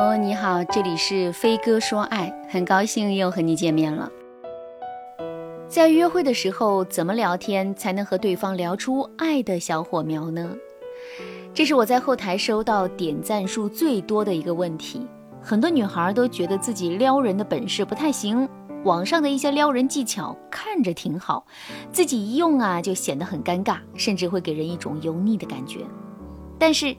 哦你好，这里是飞哥说爱，很高兴又和你见面了。在约会的时候，怎么聊天才能和对方聊出爱的小火苗呢？这是我在后台收到点赞数最多的一个问题。很多女孩都觉得自己撩人的本事不太行，网上的一些撩人技巧看着挺好，自己一用啊就显得很尴尬，甚至会给人一种油腻的感觉。但是，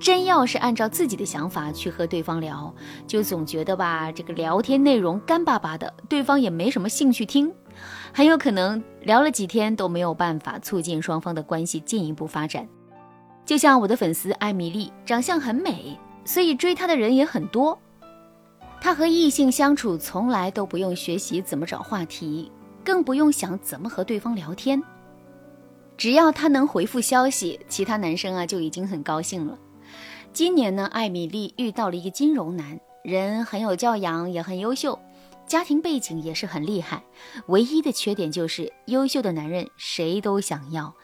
真要是按照自己的想法去和对方聊，就总觉得吧，这个聊天内容干巴巴的，对方也没什么兴趣听，很有可能聊了几天都没有办法促进双方的关系进一步发展。就像我的粉丝艾米丽，长相很美，所以追她的人也很多。她和异性相处从来都不用学习怎么找话题，更不用想怎么和对方聊天，只要她能回复消息，其他男生啊就已经很高兴了。今年呢，艾米丽遇到了一个金融男人，很有教养，也很优秀，家庭背景也是很厉害。唯一的缺点就是优秀的男人谁都想要。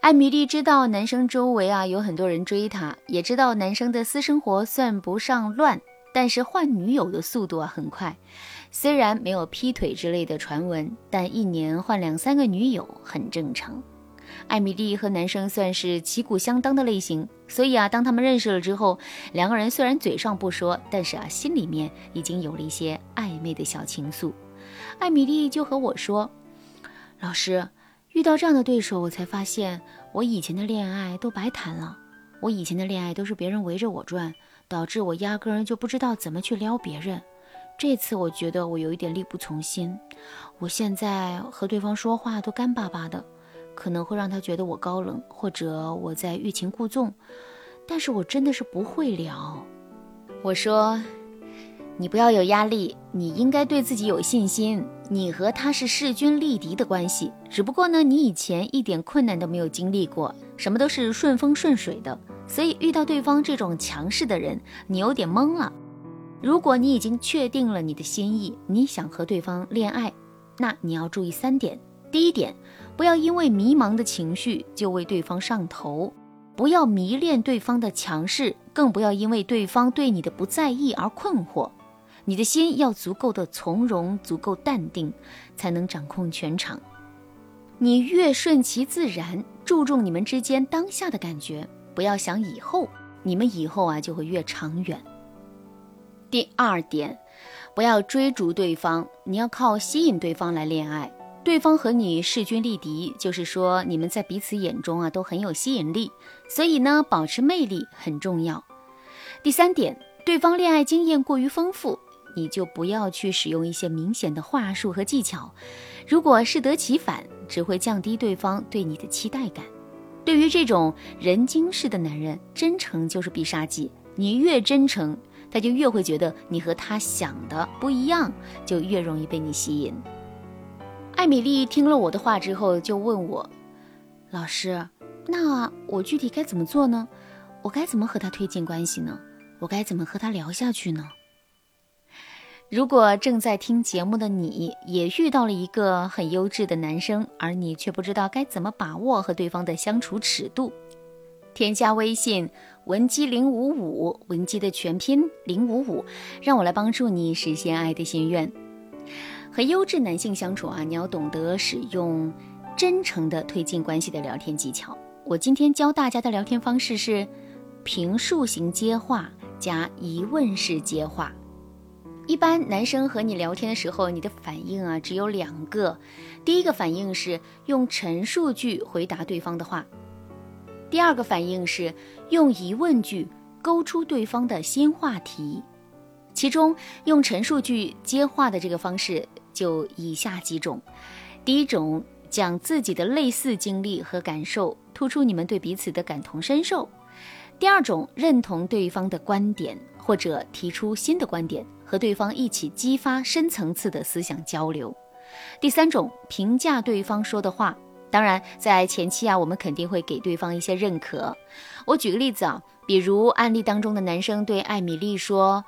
艾米丽知道男生周围啊有很多人追她，也知道男生的私生活算不上乱，但是换女友的速度啊很快。虽然没有劈腿之类的传闻，但一年换两三个女友很正常。艾米丽和男生算是旗鼓相当的类型，所以啊，当他们认识了之后，两个人虽然嘴上不说，但是啊，心里面已经有了一些暧昧的小情愫。艾米丽就和我说：“老师，遇到这样的对手，我才发现我以前的恋爱都白谈了。我以前的恋爱都是别人围着我转，导致我压根儿就不知道怎么去撩别人。这次我觉得我有一点力不从心，我现在和对方说话都干巴巴的。”可能会让他觉得我高冷，或者我在欲擒故纵，但是我真的是不会聊。我说，你不要有压力，你应该对自己有信心。你和他是势均力敌的关系，只不过呢，你以前一点困难都没有经历过，什么都是顺风顺水的，所以遇到对方这种强势的人，你有点懵了。如果你已经确定了你的心意，你想和对方恋爱，那你要注意三点。第一点。不要因为迷茫的情绪就为对方上头，不要迷恋对方的强势，更不要因为对方对你的不在意而困惑。你的心要足够的从容，足够淡定，才能掌控全场。你越顺其自然，注重你们之间当下的感觉，不要想以后，你们以后啊就会越长远。第二点，不要追逐对方，你要靠吸引对方来恋爱。对方和你势均力敌，就是说你们在彼此眼中啊都很有吸引力，所以呢，保持魅力很重要。第三点，对方恋爱经验过于丰富，你就不要去使用一些明显的话术和技巧，如果适得其反，只会降低对方对你的期待感。对于这种人精式的男人，真诚就是必杀技，你越真诚，他就越会觉得你和他想的不一样，就越容易被你吸引。艾米丽听了我的话之后，就问我：“老师，那我具体该怎么做呢？我该怎么和他推进关系呢？我该怎么和他聊下去呢？”如果正在听节目的你也遇到了一个很优质的男生，而你却不知道该怎么把握和对方的相处尺度，添加微信文姬零五五，文姬的全拼零五五，让我来帮助你实现爱的心愿。和优质男性相处啊，你要懂得使用真诚的推进关系的聊天技巧。我今天教大家的聊天方式是评述型接话加疑问式接话。一般男生和你聊天的时候，你的反应啊只有两个：第一个反应是用陈述句回答对方的话；第二个反应是用疑问句勾出对方的新话题。其中用陈述句接话的这个方式。就以下几种：第一种，讲自己的类似经历和感受，突出你们对彼此的感同身受；第二种，认同对方的观点或者提出新的观点，和对方一起激发深层次的思想交流；第三种，评价对方说的话。当然，在前期啊，我们肯定会给对方一些认可。我举个例子啊，比如案例当中的男生对艾米丽说。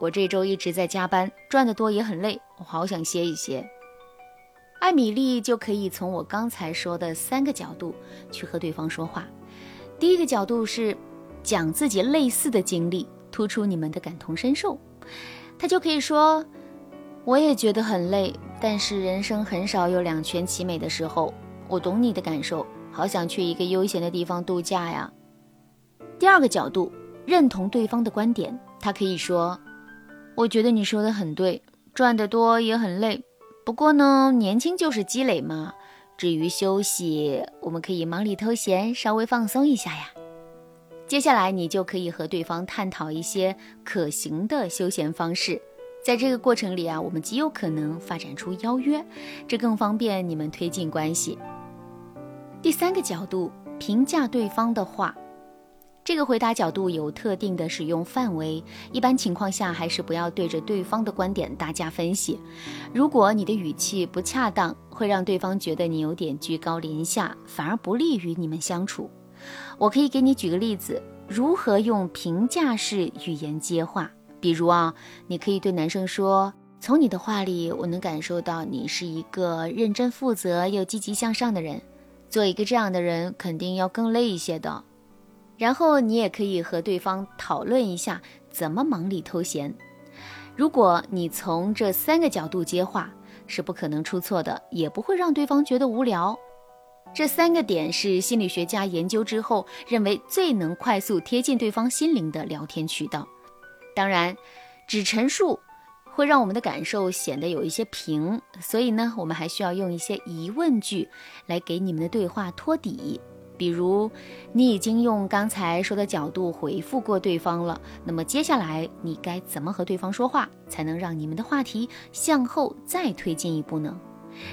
我这周一直在加班，赚得多也很累，我好想歇一歇。艾米丽就可以从我刚才说的三个角度去和对方说话。第一个角度是讲自己类似的经历，突出你们的感同身受。他就可以说：“我也觉得很累，但是人生很少有两全其美的时候。我懂你的感受，好想去一个悠闲的地方度假呀。”第二个角度，认同对方的观点，他可以说：“我觉得你说的很对，赚得多也很累。不过呢，年轻就是积累嘛。至于休息，我们可以忙里偷闲，稍微放松一下呀。”接下来，你就可以和对方探讨一些可行的休闲方式。在这个过程里啊，我们极有可能发展出邀约，这更方便你们推进关系。第三个角度，评价对方的话，这个回答角度有特定的使用范围，一般情况下还是不要对着对方的观点大加分析。如果你的语气不恰当，会让对方觉得你有点居高临下，反而不利于你们相处。我可以给你举个例子，如何用评价式语言接话。比如啊，你可以对男生说：“从你的话里，我能感受到你是一个认真负责又积极向上的人。做一个这样的人，肯定要更累一些的。”然后你也可以和对方讨论一下怎么忙里偷闲。如果你从这三个角度接话，是不可能出错的，也不会让对方觉得无聊。这三个点是心理学家研究之后认为最能快速贴近对方心灵的聊天渠道。当然，只陈述会让我们的感受显得有一些平，所以呢，我们还需要用一些疑问句来给你们的对话托底。比如，你已经用刚才说的角度回复过对方了，那么接下来你该怎么和对方说话，才能让你们的话题向后再推进一步呢？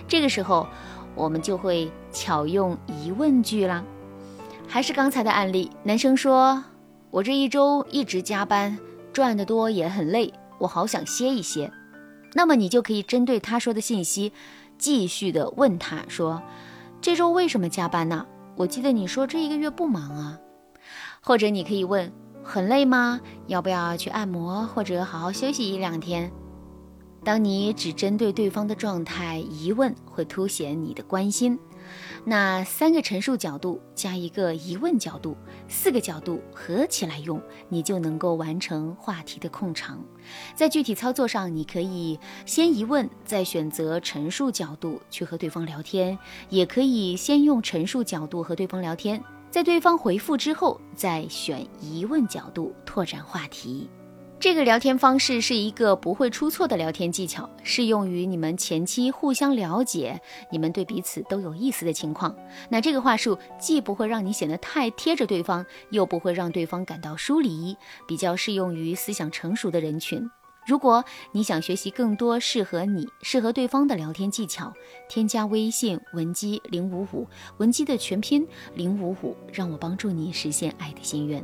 这个时候。我们就会巧用疑问句啦。还是刚才的案例，男生说：“我这一周一直加班，赚得多也很累，我好想歇一歇。”那么你就可以针对他说的信息，继续的问他说：“这周为什么加班呢？我记得你说这一个月不忙啊。”或者你可以问：“很累吗？要不要去按摩，或者好好休息一两天？”当你只针对对方的状态疑问，会凸显你的关心。那三个陈述角度加一个疑问角度，四个角度合起来用，你就能够完成话题的控场。在具体操作上，你可以先疑问，再选择陈述角度去和对方聊天；也可以先用陈述角度和对方聊天，在对方回复之后，再选疑问角度拓展话题。这个聊天方式是一个不会出错的聊天技巧，适用于你们前期互相了解、你们对彼此都有意思的情况。那这个话术既不会让你显得太贴着对方，又不会让对方感到疏离，比较适用于思想成熟的人群。如果你想学习更多适合你、适合对方的聊天技巧，添加微信文姬零五五，文姬的全拼零五五，让我帮助你实现爱的心愿。